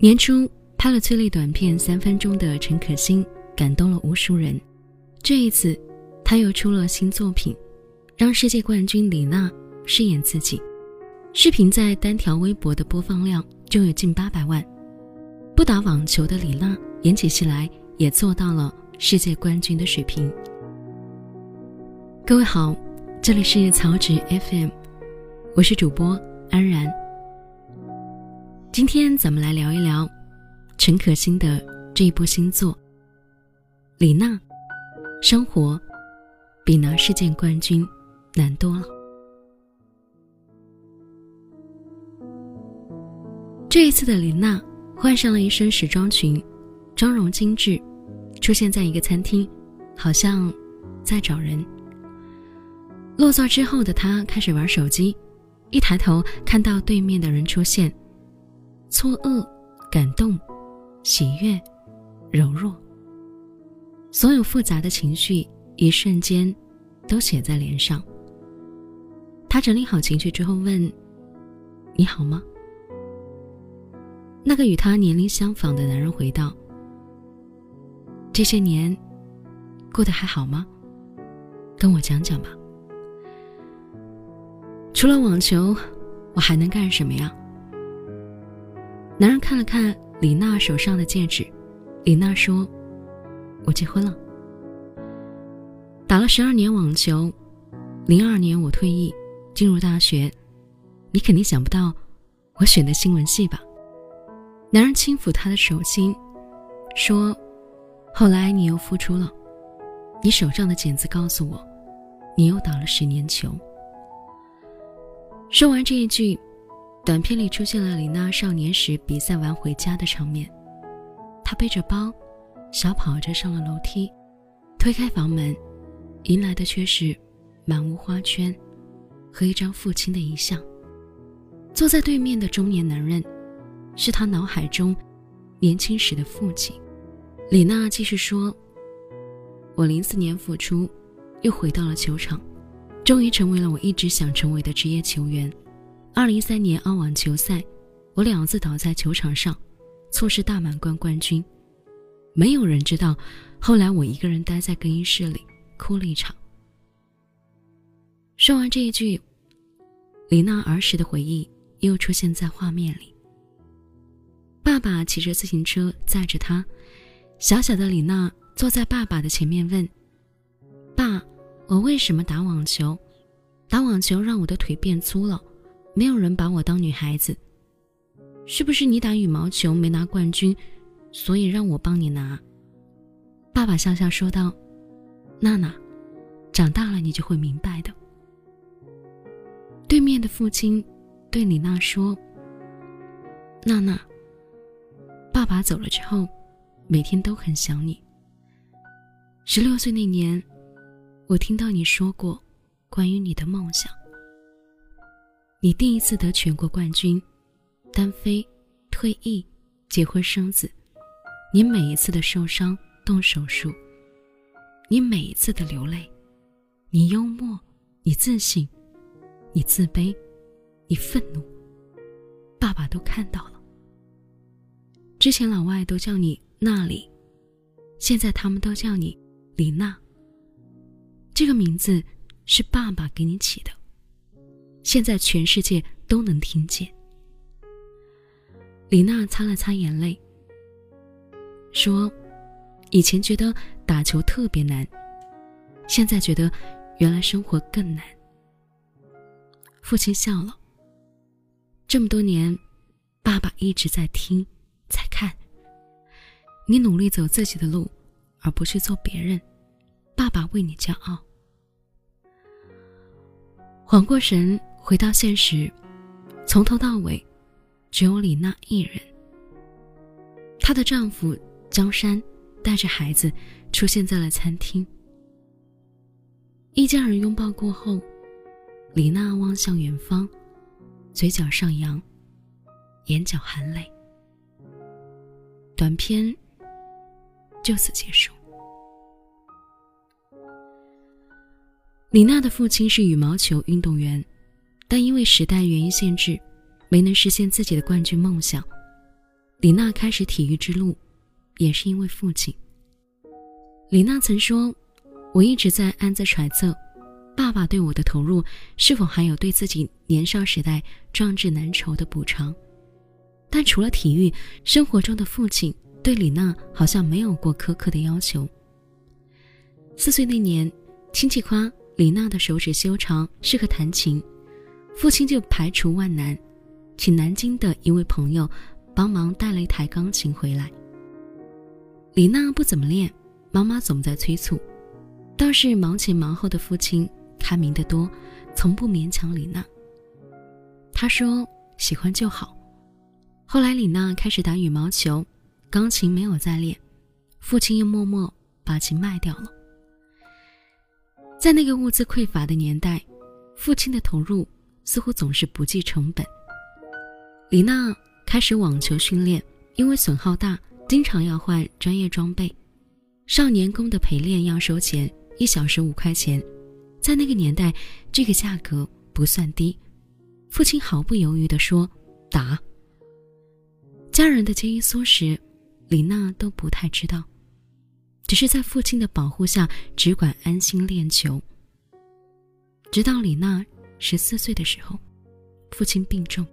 年初拍了催泪短片三分钟的陈可辛感动了无数人，这一次他又出了新作品，让世界冠军李娜饰演自己。视频在单条微博的播放量就有近八百万。不打网球的李娜演起戏来也做到了世界冠军的水平。各位好，这里是曹植 FM，我是主播安然。今天咱们来聊一聊陈可辛的这一部新作《李娜》，生活比拿世界冠军难多了。这一次的李娜换上了一身时装裙，妆容精致，出现在一个餐厅，好像在找人。落座之后的她开始玩手机，一抬头看到对面的人出现。错愕、感动、喜悦、柔弱，所有复杂的情绪一瞬间都写在脸上。他整理好情绪之后问：“你好吗？”那个与他年龄相仿的男人回道：“这些年过得还好吗？跟我讲讲吧。除了网球，我还能干什么呀？”男人看了看李娜手上的戒指，李娜说：“我结婚了。打了十二年网球，零二年我退役，进入大学。你肯定想不到，我选的新闻系吧？”男人轻抚她的手心，说：“后来你又复出了，你手上的茧子告诉我，你又打了十年球。”说完这一句。短片里出现了李娜少年时比赛完回家的场面，她背着包，小跑着上了楼梯，推开房门，迎来的却是满屋花圈和一张父亲的遗像。坐在对面的中年男人，是他脑海中年轻时的父亲。李娜继续说：“我零四年复出，又回到了球场，终于成为了我一直想成为的职业球员。”二零一三年澳网球赛，我两次倒在球场上，错失大满贯冠军。没有人知道，后来我一个人待在更衣室里哭了一场。说完这一句，李娜儿时的回忆又出现在画面里。爸爸骑着自行车载着她，小小的李娜坐在爸爸的前面问：“爸，我为什么打网球？打网球让我的腿变粗了。”没有人把我当女孩子，是不是你打羽毛球没拿冠军，所以让我帮你拿？爸爸笑笑说道：“娜娜，长大了你就会明白的。”对面的父亲对李娜说：“娜娜，爸爸走了之后，每天都很想你。十六岁那年，我听到你说过关于你的梦想。”你第一次得全国冠军，单飞、退役、结婚生子，你每一次的受伤、动手术，你每一次的流泪，你幽默，你自信，你自卑，你愤怒，爸爸都看到了。之前老外都叫你那里，现在他们都叫你李娜。这个名字是爸爸给你起的。现在全世界都能听见。李娜擦了擦眼泪，说：“以前觉得打球特别难，现在觉得原来生活更难。”父亲笑了。这么多年，爸爸一直在听，在看。你努力走自己的路，而不去做别人，爸爸为你骄傲。缓过神。回到现实，从头到尾，只有李娜一人。她的丈夫江山带着孩子出现在了餐厅。一家人拥抱过后，李娜望向远方，嘴角上扬，眼角含泪。短片就此结束。李娜的父亲是羽毛球运动员。但因为时代原因限制，没能实现自己的冠军梦想。李娜开始体育之路，也是因为父亲。李娜曾说：“我一直在暗自揣测，爸爸对我的投入是否还有对自己年少时代壮志难酬的补偿。”但除了体育，生活中的父亲对李娜好像没有过苛刻的要求。四岁那年，亲戚夸李娜的手指修长，适合弹琴，父亲就排除万难，请南京的一位朋友帮忙带了一台钢琴回来。李娜不怎么练，妈妈总在催促，倒是忙前忙后的父亲开明得多，从不勉强李娜。他说：“喜欢就好。”后来，李娜开始打羽毛球，钢琴没有再练，父亲又默默把琴卖掉了。在那个物资匮乏的年代，父亲的投入似乎总是不计成本。李娜开始网球训练，因为损耗大，经常要换专业装备。少年宫的陪练要收钱，一小时五块钱，在那个年代，这个价格不算低。父亲毫不犹豫地说：“打。”家人的节衣缩食，李娜都不太知道，只是在父亲的保护下，只管安心练球。直到李娜十四岁的时候，父亲病重。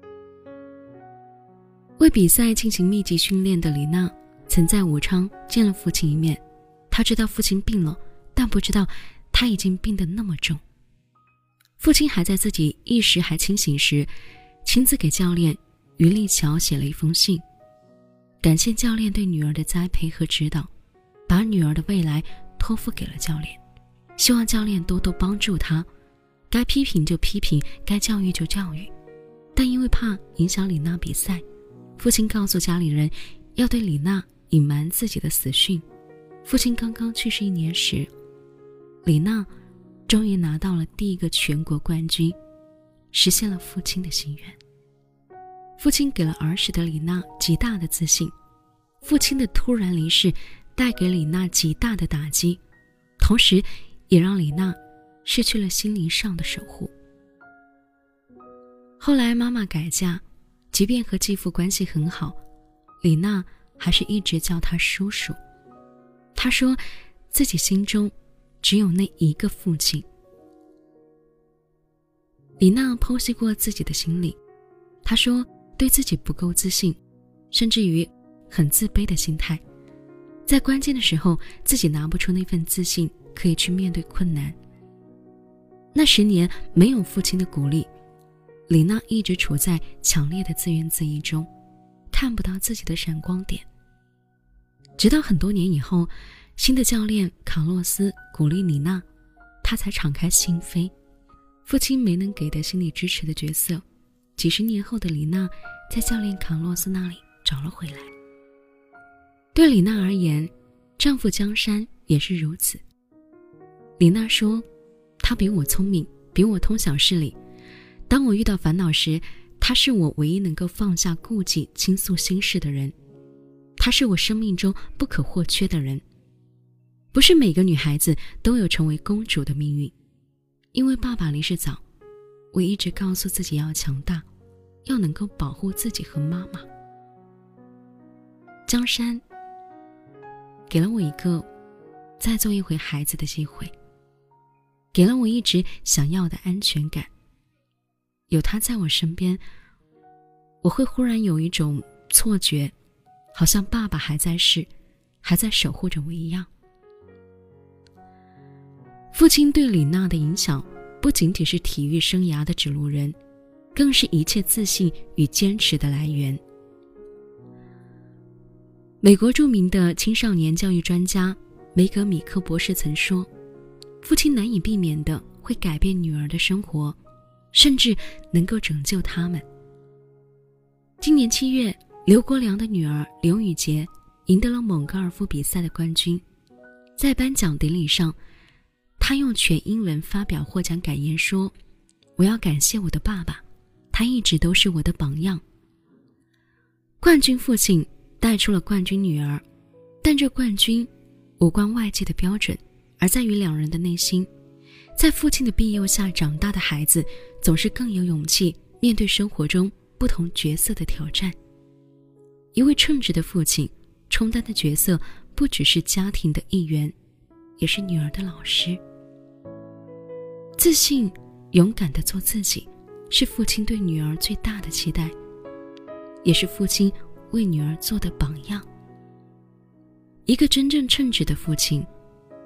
为比赛进行密集训练的李娜，曾在武昌见了父亲一面。她知道父亲病了，但不知道他已经病得那么重。父亲还在自己意识还清醒时，亲自给教练于立桥写了一封信。感谢教练对女儿的栽培和指导，把女儿的未来托付给了教练，希望教练多多帮助她，该批评就批评，该教育就教育。但因为怕影响李娜比赛，父亲告诉家里人要对李娜隐瞒自己的死讯。父亲刚刚去世一年时，李娜终于拿到了第一个全国冠军，实现了父亲的心愿。父亲给了儿时的李娜极大的自信，父亲的突然离世带给李娜极大的打击，同时，也让李娜失去了心灵上的守护。后来妈妈改嫁，即便和继父关系很好，李娜还是一直叫他叔叔。她说，自己心中只有那一个父亲。李娜剖析过自己的心理，她说。对自己不够自信，甚至于很自卑的心态，在关键的时候自己拿不出那份自信，可以去面对困难。那十年没有父亲的鼓励，李娜一直处在强烈的自怨自艾中，看不到自己的闪光点。直到很多年以后，新的教练卡洛斯鼓励李娜，她才敞开心扉。父亲没能给的心理支持的角色。几十年后的李娜，在教练卡洛斯那里找了回来。对李娜而言，丈夫江山也是如此。李娜说：“他比我聪明，比我通晓事理。当我遇到烦恼时，他是我唯一能够放下顾忌、倾诉心事的人。他是我生命中不可或缺的人。不是每个女孩子都有成为公主的命运，因为爸爸离世早。”我一直告诉自己要强大，要能够保护自己和妈妈。江山给了我一个再做一回孩子的机会，给了我一直想要的安全感。有他在我身边，我会忽然有一种错觉，好像爸爸还在世，还在守护着我一样。父亲对李娜的影响。不仅仅是体育生涯的指路人，更是一切自信与坚持的来源。美国著名的青少年教育专家梅格米克博士曾说：“父亲难以避免的会改变女儿的生活，甚至能够拯救他们。”今年七月，刘国梁的女儿刘雨洁赢得了蒙高尔夫比赛的冠军，在颁奖典礼上。他用全英文发表获奖感言说：“我要感谢我的爸爸，他一直都是我的榜样。冠军父亲带出了冠军女儿，但这冠军无关外界的标准，而在于两人的内心。在父亲的庇佑下长大的孩子，总是更有勇气面对生活中不同角色的挑战。一位称职的父亲，充当的角色不只是家庭的一员，也是女儿的老师。自信、勇敢的做自己，是父亲对女儿最大的期待，也是父亲为女儿做的榜样。一个真正称职的父亲，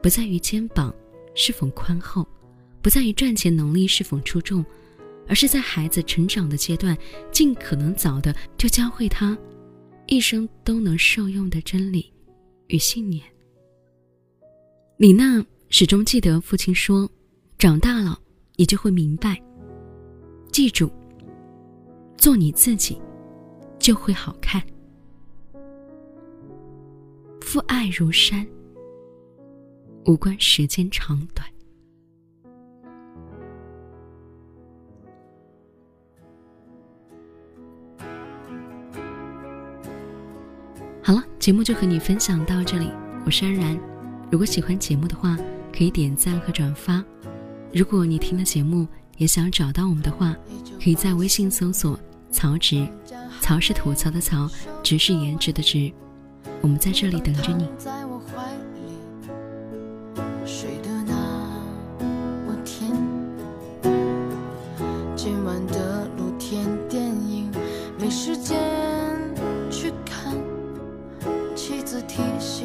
不在于肩膀是否宽厚，不在于赚钱能力是否出众，而是在孩子成长的阶段，尽可能早的就教会他。一生都能受用的真理与信念。李娜始终记得父亲说：“长大了，你就会明白。记住，做你自己，就会好看。父爱如山，无关时间长短。”好了，节目就和你分享到这里。我是安然，如果喜欢节目的话，可以点赞和转发。如果你听了节目也想找到我们的话，可以在微信搜索“曹植”，曹是吐槽的曹，植是颜值的植。我们在这里等着你。提醒